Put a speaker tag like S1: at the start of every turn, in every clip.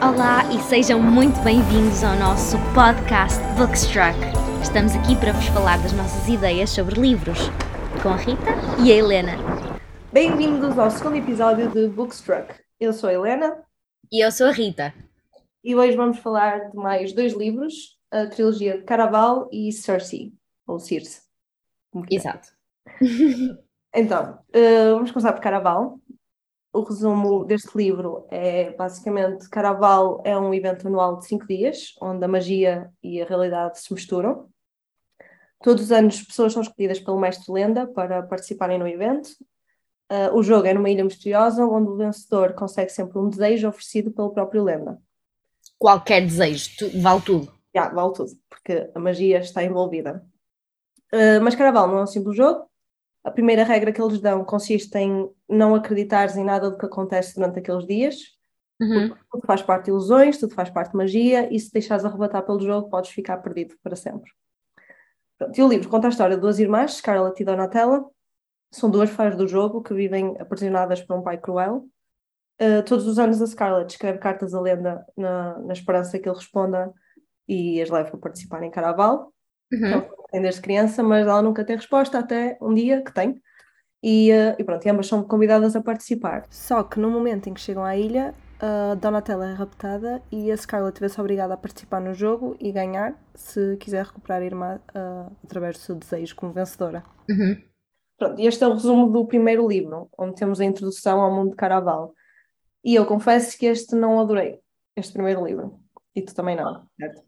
S1: Olá e sejam muito bem-vindos ao nosso podcast Bookstruck. Estamos aqui para vos falar das nossas ideias sobre livros, com a Rita e a Helena.
S2: Bem-vindos ao segundo episódio de Bookstruck. Eu sou a Helena
S1: E eu sou a Rita.
S2: e hoje vamos falar de mais dois livros, a trilogia de Caraval e Circe, ou Circe.
S1: Exato.
S2: Então, eh, vamos começar por Caraval. O resumo deste livro é basicamente: Caraval é um evento anual de cinco dias, onde a magia e a realidade se misturam. Todos os anos, pessoas são escolhidas pelo mestre Lenda para participarem no evento. Eh, o jogo é numa ilha misteriosa, onde o vencedor consegue sempre um desejo oferecido pelo próprio Lenda.
S1: Qualquer desejo, tu- vale tudo.
S2: Já, vale tudo, porque a magia está envolvida. Uh, mas Caraval não é um simples jogo. A primeira regra que eles dão consiste em não acreditares em nada do que acontece durante aqueles dias.
S1: Uhum.
S2: Tudo faz parte de ilusões, tudo faz parte de magia, e se deixares arrebatar pelo jogo, podes ficar perdido para sempre. Pronto, e o livro conta a história de duas irmãs, Scarlett e Donatella. São duas fãs do jogo que vivem aprisionadas por um pai cruel. Uh, todos os anos a Scarlett escreve cartas à lenda na, na esperança que ele responda e as leve a participar em Caraval.
S1: Uhum.
S2: Ela tem desde criança, mas ela nunca tem resposta até um dia que tem. E, eh, e pronto, e ambas são convidadas a participar. Só que no momento em que chegam à ilha, a Donatella é raptada e a Scarlett vê-se obrigada a participar no jogo e ganhar se quiser recuperar a irmã ah, através do seu desejo como vencedora.
S1: Uhum.
S2: Pronto, e este é o resumo do primeiro livro, onde temos a introdução ao mundo de Caraval. E eu confesso que este não adorei, este primeiro livro. E tu também não, certo?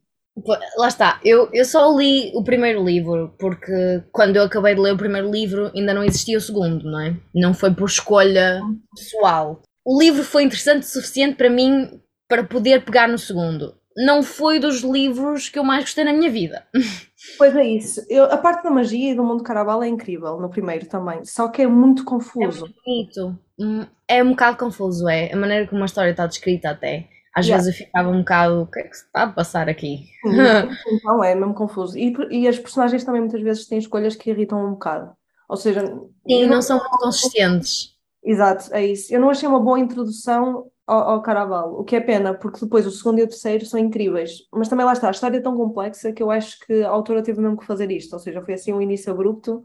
S1: Lá está, eu, eu só li o primeiro livro, porque quando eu acabei de ler o primeiro livro ainda não existia o segundo, não é? Não foi por escolha pessoal. O livro foi interessante o suficiente para mim para poder pegar no segundo. Não foi dos livros que eu mais gostei na minha vida.
S2: Pois é isso. Eu- a parte da magia e do mundo de Caraval é incrível, no primeiro também. Só que é muito confuso.
S1: Bonito. Hum, É um bocado confuso, é. A maneira como a história está descrita até. Às
S2: Yeah.
S1: vezes eu ficava um bocado, o que é que se está a passar aqui?
S2: Então é mesmo confuso. E, e as personagens também muitas vezes têm escolhas que irritam um bocado. Ou seja,
S1: Sim,
S2: eu
S1: não são muito consistentes.
S2: Exato, é isso. Eu não achei uma boa introdução ao, ao Caraval, o que é pena, porque depois o segundo e o terceiro são incríveis. Mas também lá está, a história é tão complexa que eu acho que a autora teve mesmo que fazer isto. Ou seja, foi assim um início abrupto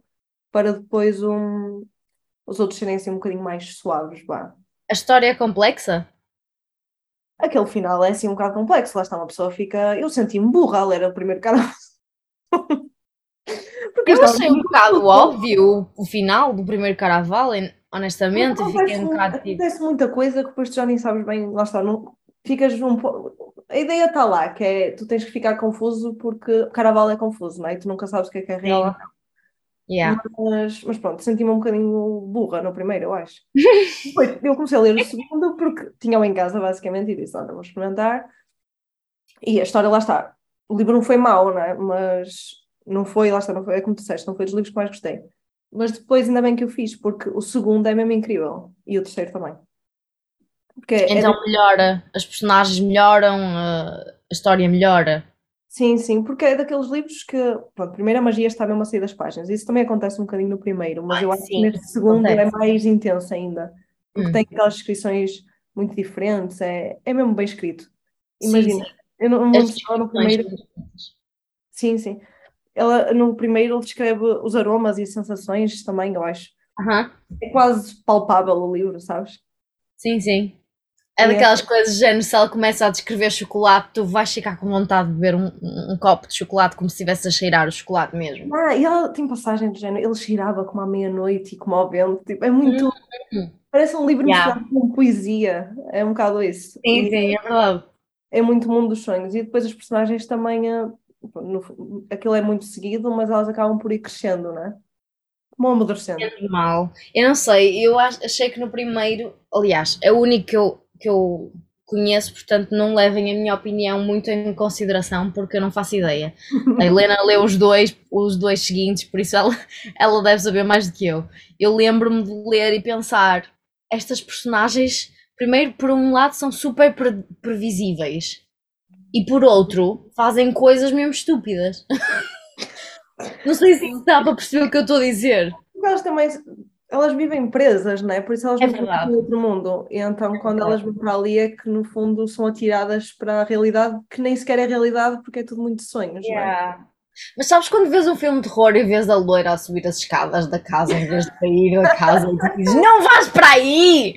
S2: para depois um, os outros serem assim um bocadinho mais suaves. Vá.
S1: A história é complexa?
S2: Aquele final é assim um bocado complexo. Lá está, uma pessoa fica. Eu senti-me burra a ler o primeiro Caraval. Porque
S1: Eu achei um bocado óbvio o, final do primeiro Caraval, en- honestamente. Eu fiquei um
S2: Acontece,
S1: bocado tipo.
S2: acontece muita coisa que depois tu já nem sabes bem, lá está, não, ficas um. A ideia está lá, que é tu tens que ficar confuso porque o Caraval é confuso, não é? E tu nunca sabes o que é que é real.
S1: Yeah.
S2: Mas, mas pronto, senti-me um bocadinho burra no primeiro, eu acho. Depois eu comecei a ler o segundo porque tinha-o em casa, basicamente, e disse: Olha, vou experimentar. E a história, lá está. O livro não foi mau, não é? Mas não foi, lá está, não foi, é como tu disseste, não foi dos livros que mais gostei. Mas depois, ainda bem que eu fiz, porque o segundo é mesmo incrível e o terceiro também. Porque é
S1: Então melhora, as personagens melhoram, a história melhora.
S2: Sim, sim, porque é daqueles livros que, pronto, primeiro a magia está mesmo a sair das páginas. Isso também acontece um bocadinho no primeiro, mas
S1: Ai,
S2: eu acho que
S1: sim,
S2: neste segundo é
S1: acontece.
S2: mais intenso ainda, porque
S1: Hum.
S2: tem aquelas descrições muito diferentes, é, é mesmo bem escrito.
S1: Sim,
S2: Imagina,
S1: sim.
S2: eu não, não só no primeiro, sim, sim. Ela, no primeiro ele descreve os aromas e sensações também, eu acho.
S1: Aham.
S2: É quase palpável o livro, sabes?
S1: Sim, sim. É
S2: É.
S1: daquelas coisas, de género, se ela começa a descrever chocolate, tu vais ficar com vontade de beber um, um- um copo de chocolate como se estivesse a cheirar o chocolate mesmo.
S2: Ah, e ela tem passagem do género, ele cheirava como à meia-noite e como ao vento, tipo, é muito,
S1: Hum.
S2: parece um livro
S1: Yeah.
S2: misturado com poesia, é um bocado isso.
S1: Sim, sim, é verdade.
S2: é muito mundo dos sonhos. E depois as personagens também, eh, no, aquilo é muito seguido, mas elas acabam por ir crescendo, não é? Como amadurecendo.
S1: É normal. Eu não sei, eu ach- achei que no primeiro, aliás, é o único que eu, que eu conheço, portanto não levem a minha opinião muito em consideração, porque eu não faço ideia. A Helena leu os dois, os dois seguintes, por isso ela, ela deve saber mais do que eu. Eu lembro-me de ler e pensar, estas personagens, primeiro, por um lado, são super pre- previsíveis. E por outro, fazem coisas mesmo estúpidas. Não sei se dá para perceber o que eu estou a dizer.
S2: Porque elas também, elas vivem presas, não é? Por isso elas
S1: É
S2: não estão
S1: verdade.
S2: no outro mundo. E então, quando
S1: verdade.
S2: elas vão para ali, é que no fundo são atiradas para a realidade, que nem sequer é realidade, porque é tudo muito sonhos, não é?
S1: Yeah. Mas sabes quando vês um filme de terror e vês a loira a subir as escadas da casa em vez de sair da casa e dizes não vais para aí!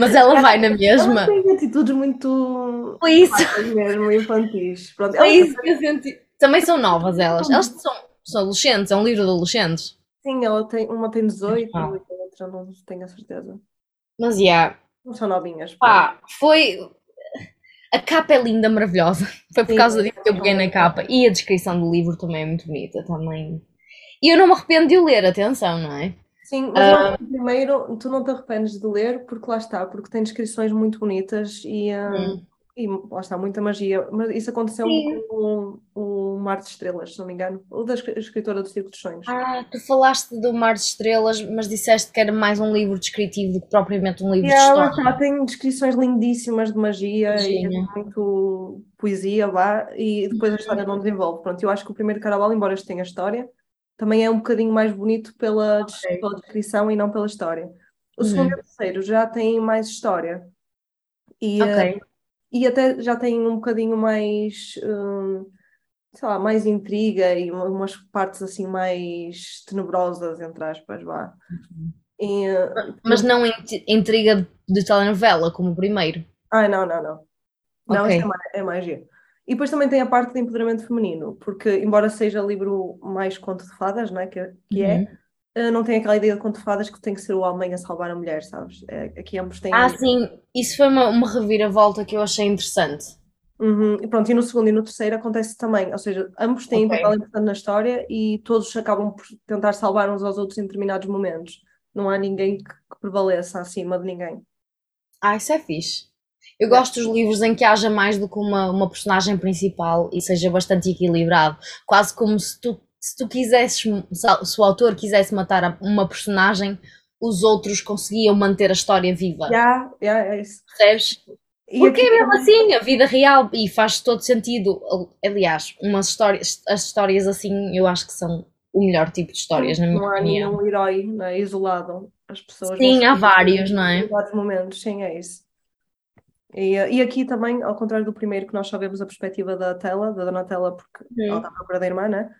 S1: Mas ela vai na mesma.
S2: Elas têm atitudes muito
S1: Foi isso,
S2: mesmo, infantis. Pronto,
S1: foi isso que eu senti. Também são novas elas. Elas são, são adolescentes, é um livro de adolescentes.
S2: Sim, ela tem, uma tem 18
S1: Ah.
S2: e a outra não tenho a certeza.
S1: Mas yeah,
S2: Não são novinhas.
S1: pá, foi. A capa é linda, maravilhosa. Foi por
S2: Sim,
S1: causa disso que eu peguei na capa. E a descrição do livro também é muito bonita. Também. E eu não me arrependo de o ler, atenção, não é?
S2: Sim, mas
S1: Ah.
S2: que primeiro tu não te arrependes de ler porque lá está, porque tem descrições muito bonitas e, ah,
S1: Hum.
S2: E lá está, muita magia. Mas isso aconteceu
S1: Sim.
S2: com o, o Mar de Estrelas, se não me engano, o da escri- escritora do Circo dos Sonhos.
S1: Ah, tu falaste do Mar de Estrelas, mas disseste que era mais um livro descritivo do que propriamente um livro de
S2: ela
S1: história.
S2: está, tem descrições lindíssimas de magia e
S1: Magia.
S2: muito poesia, vá, e depois a história não desenvolve. Pronto, eu acho que o primeiro Caraval, embora este tenha história, também é um bocadinho mais bonito pela, des-
S1: Ok.
S2: pela descrição e não pela história. O
S1: Uhum.
S2: segundo e o terceiro já têm mais história. E, eh,
S1: Ok.
S2: E até já têm um bocadinho mais, hum, sei lá, mais intriga e uma- umas partes assim mais tenebrosas, entre aspas, vá. E, eh,
S1: Mas não int- intriga de, telenovela, como o primeiro.
S2: Ai, não, não, não. Não,
S1: Ok.
S2: isto é mais, é mais giro. E depois também tem a parte de empoderamento feminino, porque embora seja livro mais conto de fadas, não é? Que, que
S1: Uhum.
S2: é, não tem aquela ideia de conto fadas que tem que ser o homem a salvar a mulher, sabes? É, aqui ambos têm.
S1: Ah, sim, isso foi uma, uma reviravolta que eu achei interessante.
S2: Uhum. E pronto, e no segundo e no terceiro acontece também, ou seja, ambos têm um
S1: Ok.
S2: papel importante na história e todos acabam por tentar salvar uns aos outros em determinados momentos. Não há ninguém que, que prevaleça acima de ninguém.
S1: Ah, isso é fixe. Eu gosto dos livros em que haja mais do que uma, uma personagem principal e seja bastante equilibrado. Quase como se tu, se tu quisesses, se o autor quisesse matar uma personagem, os outros conseguiam manter a história viva.
S2: Já, já, é isso.
S1: Percebes? Porque é mesmo assim, a vida real, e faz todo sentido. Aliás, umas histórias, as histórias assim, eu acho que são o melhor tipo de histórias, na minha
S2: não há
S1: opinião.
S2: nenhum herói, não é, isolado. As pessoas
S1: Sim, há vários, não é?
S2: em vários momentos, sim, é isso. E, e aqui também, ao contrário do primeiro, que nós só vemos a perspectiva da Tela, da Donatella, porque ela está à procura da irmã, né?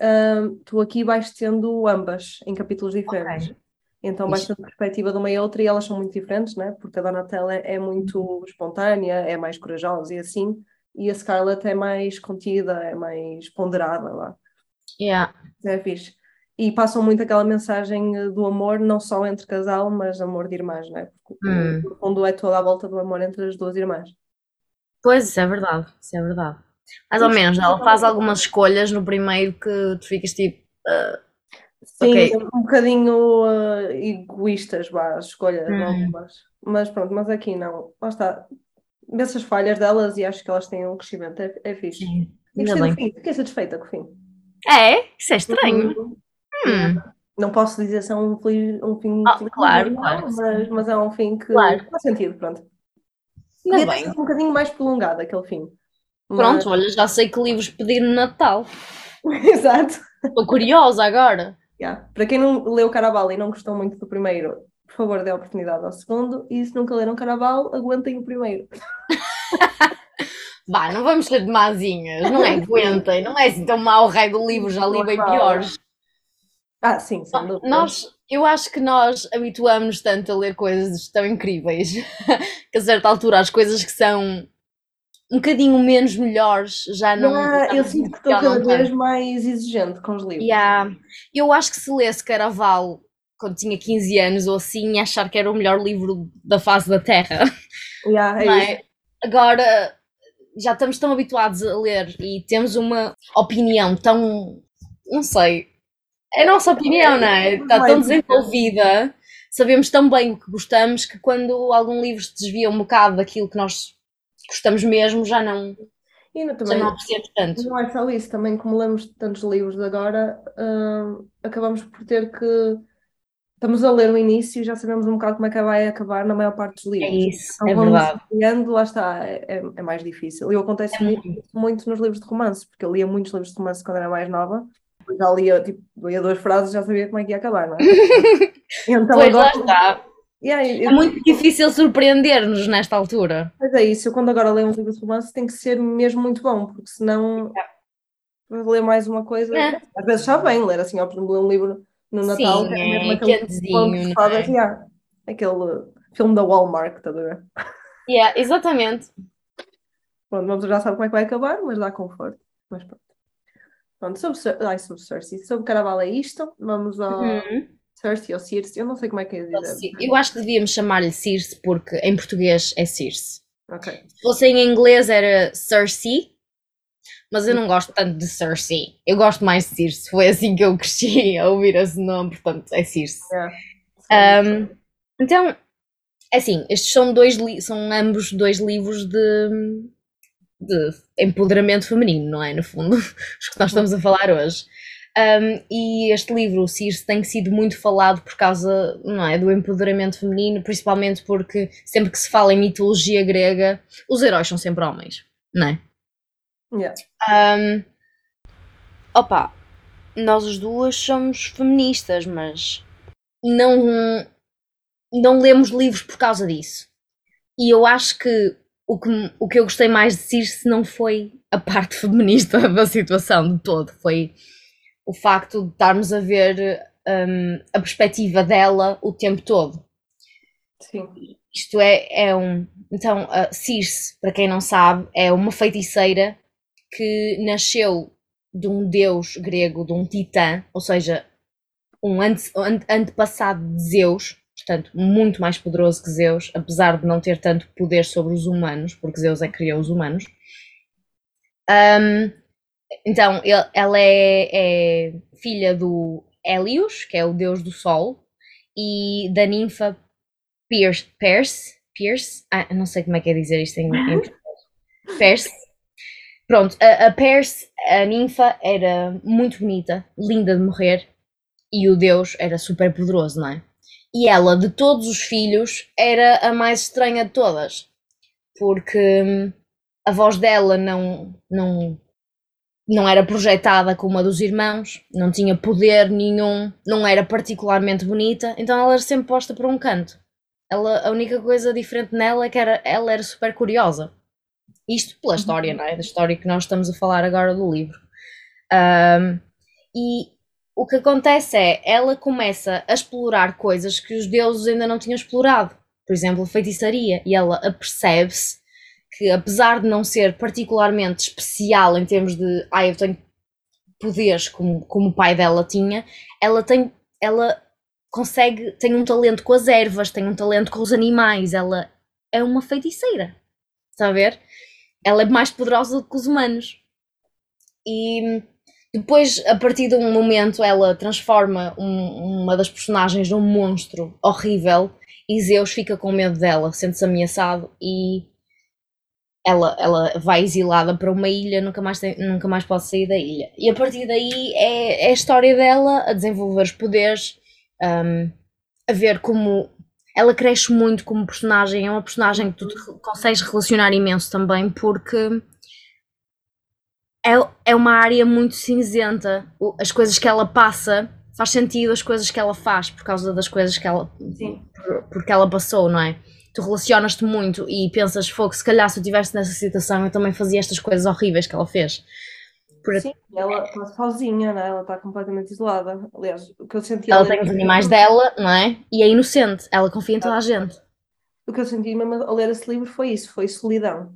S2: Ahm, tu aqui vais tendo ambas em capítulos diferentes. Então vais tendo perspectiva de uma e outra e elas são muito diferentes, né? Porque a Donatella é muito espontânea, é mais corajosa e assim, e a Scarlett é mais contida, é mais ponderada lá.
S1: Yeah.
S2: É fixe. E passam muito aquela mensagem eh, do amor, não só entre casal, mas amor de irmãs, né? Porque
S1: Hum.
S2: no fundo é toda a volta do amor entre as duas irmãs.
S1: Pois, isso é verdade, isso é verdade. Mais ou menos, ela faz algumas escolhas no primeiro que tu ficas tipo. ah,
S2: Sim,
S1: Ok.
S2: um bocadinho eh, egoístas, vá, as escolhas,
S1: Hum.
S2: algumas. Mas pronto, mas aqui não. Lá está. Vê as falhas delas e acho que elas têm um crescimento, é, é fixe.
S1: sim,
S2: E gostei do fim, fiquei satisfeita com o fim.
S1: É, isso é estranho.
S2: Uhum.
S1: Hum,
S2: Não posso dizer se é um, feliz, um fim
S1: Ah,
S2: feliz
S1: claro,
S2: não,
S1: claro
S2: mas, mas é um fim que
S1: Claro.
S2: faz sentido, pronto.
S1: ainda bem.
S2: um bocadinho mais prolongado aquele fim. Mas-
S1: Pronto, olha, já sei que livros pedir no Natal.
S2: Exato.
S1: Estou curiosa agora.
S2: Yeah. Para quem não leu Caraval e não gostou muito do primeiro, por favor, dê a oportunidade ao segundo. E se nunca leram Caraval, aguentem o primeiro.
S1: Vá, não vamos ser demazinhas, não é? Aguentem, não é assim tão mau o rei do livro, já li bem piores.
S2: Ah, sim, sem dúvida.
S1: Nós, eu acho que nós habituamos tanto a ler coisas tão incríveis que a certa altura as coisas que são um bocadinho menos melhores já não. Já
S2: eu
S1: não
S2: sinto que estou cada vez mais exigente com os livros.
S1: Yeah. Eu acho que se lesse Caraval quando tinha 15 anos ou assim, achar que era o melhor livro da face da Terra.
S2: Yeah, é
S1: não é? Agora já estamos tão habituados a ler e temos uma opinião tão, não sei, é a nossa opinião, não é? Está tão desenvolvida, sabemos tão bem o que gostamos que quando algum livro se desvia um bocado daquilo que nós gostamos mesmo, já não,
S2: E não-
S1: já
S2: também,
S1: não apreciamos tanto.
S2: não é só isso, também como lemos tantos livros de agora, hum, acabamos por ter que. Estamos a ler o início e já sabemos um bocado como é que vai acabar na maior parte dos
S1: É
S2: livros.
S1: isso,
S2: Então
S1: é
S2: vamos
S1: verdade.
S2: lendo, lá está, é, é- é mais difícil. E acontece
S1: É
S2: muito, muito nos livros de romance, porque eu lia muitos livros de romance quando era mais nova Já lia, tipo, lia duas frases já sabia como é que ia acabar, não é?
S1: então, pois agora... lá está. É muito difícil surpreender-nos nesta altura.
S2: Mas é isso, eu quando agora leio um livro de romance tem que ser mesmo muito bom, porque senão yeah. ler mais uma coisa, é. às vezes já bem ler assim, ó, por exemplo, ler um livro no Natal,
S1: Sim, é mesmo aquele quentezinho, é?
S2: yeah, aquele filme da Walmart, está a ver?
S1: Yeah, exatamente.
S2: Pronto, vamos já sabe como é que vai acabar, mas dá conforto. Mas pronto. Pronto, sobre, ai, sobre Cersei, sobre Caraval é isto. Vamos ao uhum. Cersei ou Circe, eu não sei como é que é dizer.
S1: Eu acho que devíamos chamar-lhe Circe porque em português é Circe.
S2: Ok.
S1: Se fosse em inglês era Cersei, mas eu não gosto tanto de Cersei. Eu gosto mais de Circe. Foi assim que eu cresci a ouvir esse nome, portanto é Circe. Yeah. Um, então, é assim, estes são dois são ambos dois livros de, de empoderamento feminino, não é? No fundo, os que nós estamos a falar hoje. Um, e este livro, o Circe, tem sido muito falado por causa não é, do empoderamento feminino, principalmente porque sempre que se fala em mitologia grega, os heróis são sempre homens, não é?
S2: Yeah.
S1: Um, opa, nós as duas somos feministas, mas não, não lemos livros por causa disso. E eu acho que o que, o que eu gostei mais de Circe não foi a parte feminista da situação de todo, foi o facto de estarmos a ver um, a perspectiva dela o tempo todo.
S2: Sim.
S1: Isto é, é um. Então, Circe, para quem não sabe, é uma feiticeira que nasceu de um deus grego, de um titã, ou seja, um ante, antepassado de Zeus, portanto, muito mais poderoso que Zeus, apesar de não ter tanto poder sobre os humanos, porque Zeus é que criou os humanos. Um, então, ele, ela é, é, filha do Hélios, que é o deus do sol, e da ninfa Pierce, Perse, Pierce, ah, não sei como é que é dizer isto em, em Perse. Pronto, a, a Perse, a ninfa, era muito bonita, linda de morrer, e o deus era super poderoso, não é? E ela, de todos os filhos, era a mais estranha de todas, porque hum, a voz dela não, não não era projetada como a dos irmãos, não tinha poder nenhum, não era particularmente bonita, então ela era sempre posta para um canto. Ela, a única coisa diferente nela é que era, ela era super curiosa. Isto pela história, não é? Da história que nós estamos a falar agora do livro. Um, e o que acontece é, ela começa a explorar coisas que os deuses ainda não tinham explorado. Por exemplo, a feitiçaria. E ela apercebe-se que apesar de não ser particularmente especial em termos de ah, eu tenho poderes como, como o pai dela tinha, ela tem ela consegue, tem um talento com as ervas, tem um talento com os animais, ela é uma feiticeira. Está a ver? Ela é mais poderosa do que os humanos. E depois, a partir de um momento, ela transforma um, uma das personagens num monstro horrível e Zeus fica com medo dela, sente-se ameaçado e ela, ela vai exilada para uma ilha, nunca mais, tem, nunca mais pode sair da ilha. E a partir daí é, é a história dela a desenvolver os poderes, um, a ver como ela cresce muito como personagem. É uma personagem que tu consegues relacionar imenso também, porque é, é uma área muito cinzenta. As coisas que ela passa faz sentido, as coisas que ela faz por causa das coisas que ela,
S2: Sim.
S1: por, porque ela passou, não é? Tu relacionas-te muito e pensas, fogo, se calhar se eu estivesse nessa situação eu também fazia estas coisas horríveis que ela fez.
S2: Por... Sim, ela está sozinha, né? ela está completamente isolada. Aliás, o que eu senti.
S1: Ela tem os animais dela, não é? E é inocente, ela confia em toda a gente.
S2: O que eu senti mesmo a ler esse livro foi isso, foi solidão.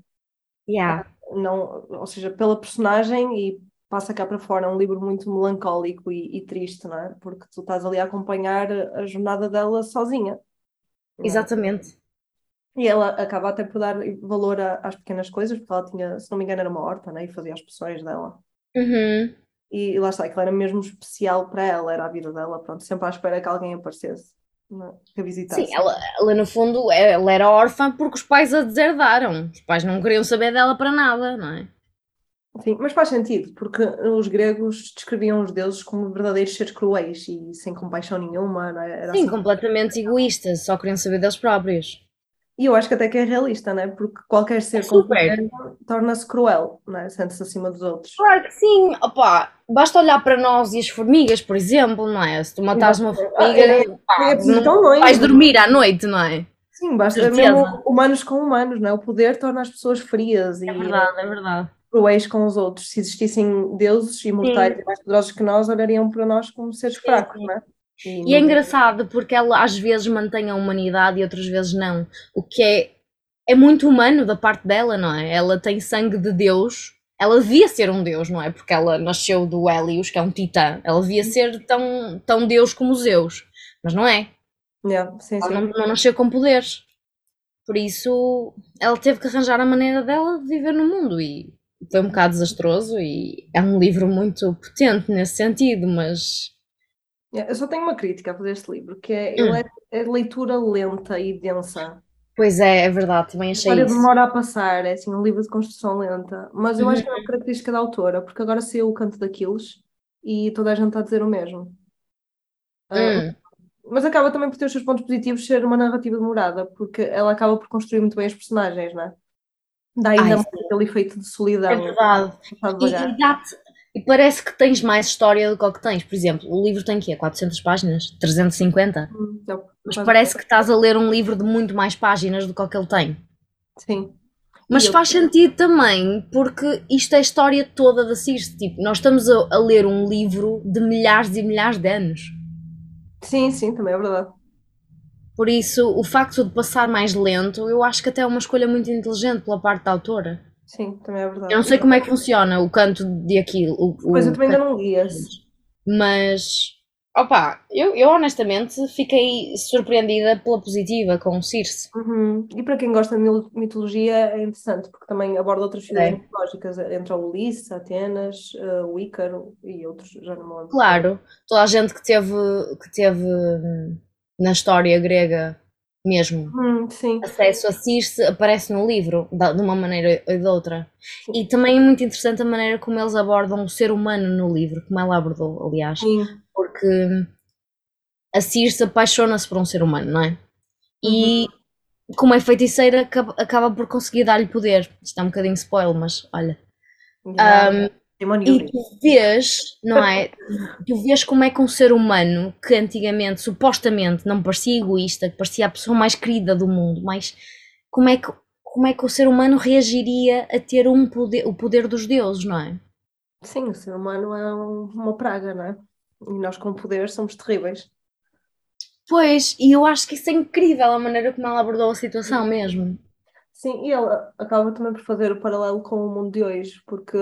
S1: Yeah.
S2: Não, ou seja, pela personagem e passa cá para fora, é um livro muito melancólico e, e triste, não é? Porque tu estás ali a acompanhar a jornada dela sozinha.
S1: É? Exatamente.
S2: E ela acaba até por dar valor a, às pequenas coisas, porque ela tinha, se não me engano, era uma horta, né? E fazia as poções dela.
S1: Uhum.
S2: E, e, lá está, aquilo era mesmo especial para ela, era a vida dela, pronto, sempre à espera que alguém aparecesse, né? que a visitasse.
S1: Sim, ela, ela no fundo, ela era órfã porque os pais a deserdaram. Os pais não queriam saber dela para nada, não é?
S2: Sim, mas faz sentido, porque os gregos descreviam os deuses como verdadeiros seres cruéis e sem compaixão nenhuma, não é?
S1: Sim, assim. completamente egoístas, só queriam saber deles próprios.
S2: E eu acho que até que é realista, né? Porque qualquer ser
S1: É
S2: com
S1: super.
S2: poder torna-se cruel, né? Sente-se acima dos outros.
S1: Claro que sim, opá, basta olhar para nós e as formigas, por exemplo, não é? Se tu matares uma
S2: Ah,
S1: formiga,
S2: é-
S1: pá,
S2: nem é preciso
S1: não
S2: longe.
S1: vais dormir à noite, não é?
S2: Sim, basta mesmo humanos com humanos, né? O poder torna as pessoas frias e
S1: É verdade, é verdade.
S2: cruéis com os outros. Se existissem deuses imortais e mais poderosos que nós, olhariam para nós como seres
S1: Sim,
S2: fracos,
S1: sim.
S2: né?
S1: E é engraçado porque ela às vezes mantém a humanidade e outras vezes não. O que é, é muito humano da parte dela, não é? Ela tem sangue de Deus. Ela devia ser um Deus, não é? Porque ela nasceu do Hélios, que é um titã. Ela devia ser tão, tão Deus como Zeus. Mas não é.
S2: Yeah, sim,
S1: Ela
S2: sim.
S1: não, não nasceu com poderes. Por isso, ela teve que arranjar a maneira dela de viver no mundo. E foi um bocado desastroso. E é um livro muito potente nesse sentido, mas.
S2: Eu só tenho uma crítica a fazer este livro, que é,
S1: Hum.
S2: ele é, é leitura lenta e densa.
S1: Pois é, é verdade, também
S2: A
S1: achei
S2: história
S1: isso.
S2: demora a passar, é assim, um livro de construção lenta. Mas eu acho que é
S1: Uhum.
S2: uma característica da autora, porque agora saiu o Canto daqueles e toda a gente está a dizer o mesmo. Ah,
S1: Hum.
S2: Mas acaba também por ter os seus pontos positivos ser uma narrativa demorada, porque ela acaba por construir muito bem os personagens, não é? Dá ainda
S1: Ai,
S2: aquele efeito de solidão.
S1: É verdade. E, e dá-te- e parece que tens mais história do que o que tens. Por exemplo, o livro tem quê? 400 páginas? 350?
S2: Hum, já
S1: Mas parece que estás a ler um livro de muito mais páginas do que o que ele tem.
S2: Sim.
S1: Mas
S2: eu-
S1: faz sentido também, porque isto é a história toda da Circe. Tipo, nós estamos a, a ler um livro de milhares e milhares de anos.
S2: Sim, sim, também é verdade.
S1: Por isso, o facto de passar mais lento, eu acho que até é uma escolha muito inteligente pela parte da autora.
S2: Sim, também é verdade.
S1: Eu não sei como é que funciona o canto de aquilo. O,
S2: Pois eu também ainda não li esse.
S1: Mas, opa, eu, eu honestamente fiquei surpreendida pela positiva com o Circe.
S2: Uhum. E para quem gosta de mitologia é interessante, porque também aborda outras figuras
S1: É.
S2: mitológicas, entre o Ulisses, Atenas, eh, o Ícaro e outros, já não me lembro.
S1: Claro, toda a gente que teve, que teve hum, na história grega mesmo
S2: Hum, sim,
S1: acesso a Circe aparece no livro, de uma maneira ou de outra. E também é muito interessante a maneira como eles abordam o ser humano no livro, como ela abordou, aliás.
S2: sim,
S1: porque a Circe apaixona-se por um ser humano, não é? E como é feiticeira, acaba, acaba por conseguir dar-lhe poder. Isto é um bocadinho spoiler, mas olha.
S2: já,
S1: Um, e tu vês, não é? Tu vês como é que um ser humano que antigamente supostamente não parecia egoísta, que parecia a pessoa mais querida do mundo, mas como é que, como é que o ser humano reagiria a ter um poder, o poder dos deuses, não é?
S2: Sim, o ser humano é um- uma praga, não é? E nós com poder somos terríveis.
S1: Pois, e eu acho que isso é incrível a maneira como ela abordou a situação mesmo.
S2: Sim, e ela acaba também por fazer o paralelo com o mundo de hoje, porque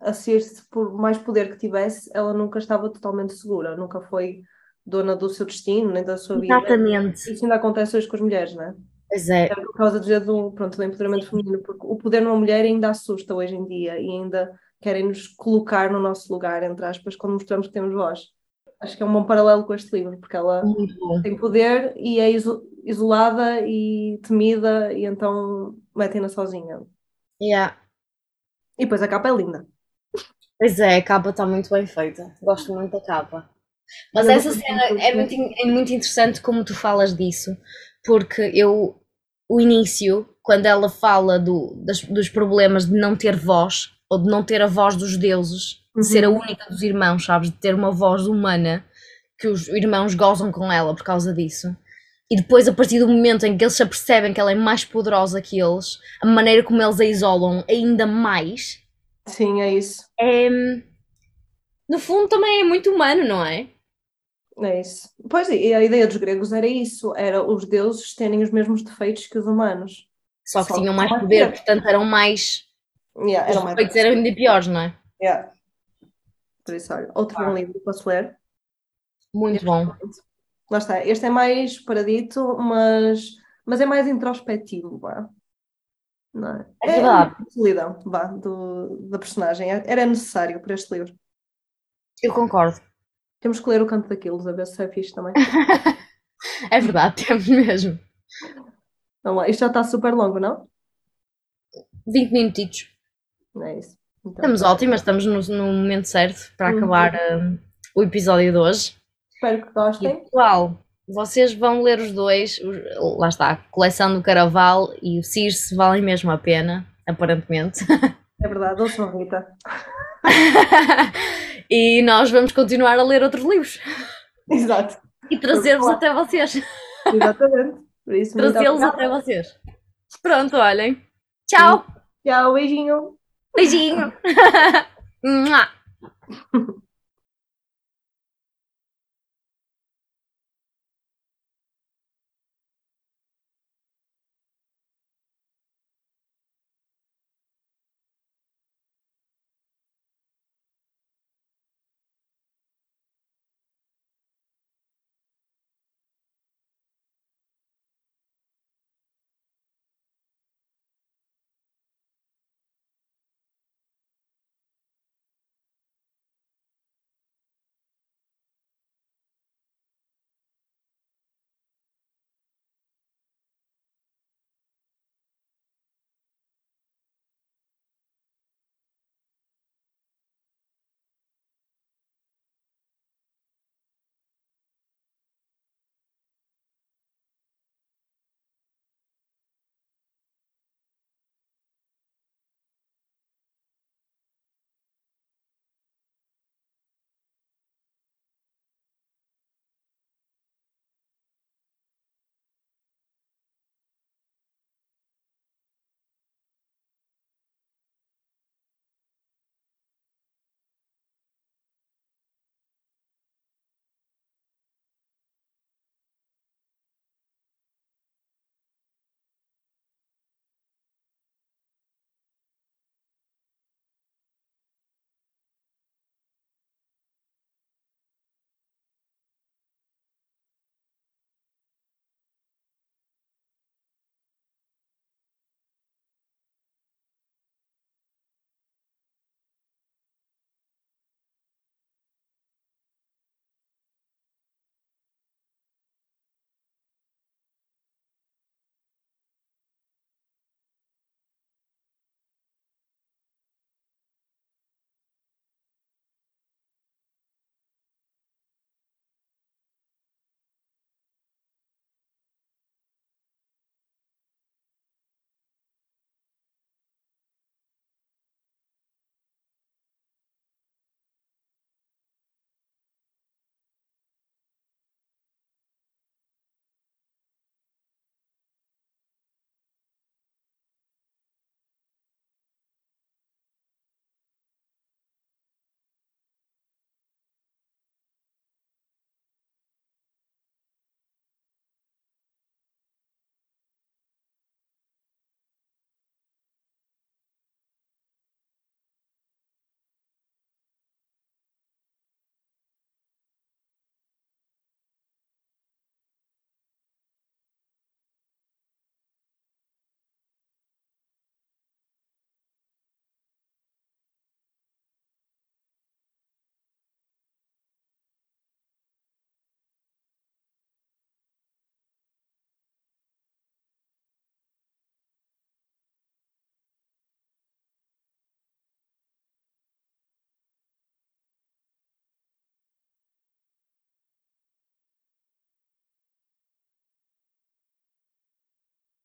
S2: a Circe, por mais poder que tivesse, ela nunca estava totalmente segura, nunca foi dona do seu destino, nem da sua vida.
S1: Exatamente.
S2: Isso ainda acontece hoje com as mulheres, não é?
S1: Pois é,
S2: É por causa do, pronto, do empoderamento feminino, porque o poder numa mulher ainda assusta hoje em dia e ainda querem nos colocar no nosso lugar, entre aspas, quando mostramos que temos voz. Acho que é um bom paralelo com este livro, porque ela tem poder e é iso- isolada e temida, e então metem-na sozinha.
S1: Yeah.
S2: E depois a capa é linda.
S1: Pois é, a capa está muito bem feita. Gosto muito da capa. Mas
S2: Eu
S1: essa cena é muito, é muito interessante como tu falas disso, porque eu, o início, quando ela fala do, das- dos problemas de não ter voz, ou de não ter a voz dos deuses, de ser a única dos irmãos, sabes? De ter uma voz humana, que os irmãos gozam com ela por causa disso. E depois, a partir do momento em que eles se apercebem que ela é mais poderosa que eles, a maneira como eles a isolam ainda mais,
S2: Sim, é isso.
S1: é, no fundo também é muito humano, não é?
S2: É isso. Pois, e a ideia dos gregos era isso, era os deuses terem os mesmos defeitos que os humanos.
S1: Só que
S2: Só
S1: tinham
S2: que
S1: mais
S2: mais
S1: poder, portanto eram mais.
S2: Yeah,
S1: Os
S2: eram mais...
S1: defeitos eram ainda piores, não é?
S2: Yeah. Por isso, olha, outro bom livro que posso ler.
S1: Muito bom.
S2: Lá está, este é mais paradito, mas, mas é mais introspectivo, vá. Não é?
S1: É verdade.
S2: uma solidão, vá, do, da personagem. Era necessário para este livro.
S1: Eu concordo.
S2: Temos que ler o Canto daqueles, a ver se é fixe também.
S1: É verdade, temos mesmo.
S2: Vamos lá, isto já está super longo, não?
S1: 20 minutitos.
S2: É isso. Então,
S1: Estamos ótimas, estamos no, no momento certo para
S2: Uhum.
S1: acabar hum, o episódio de hoje.
S2: Espero que
S1: E
S2: gostem.
S1: pessoal, vocês vão ler os dois, lá está, a coleção do Caraval e o Circe valem mesmo a pena, aparentemente.
S2: É verdade, ouçam Rita.
S1: e nós vamos continuar a ler outros livros.
S2: Exato.
S1: E trazê-los até vocês.
S2: Exatamente.
S1: Trazê-los até vocês. Pronto, olhem. Tchau.
S2: Tchau, beijinho.
S1: Beijinho.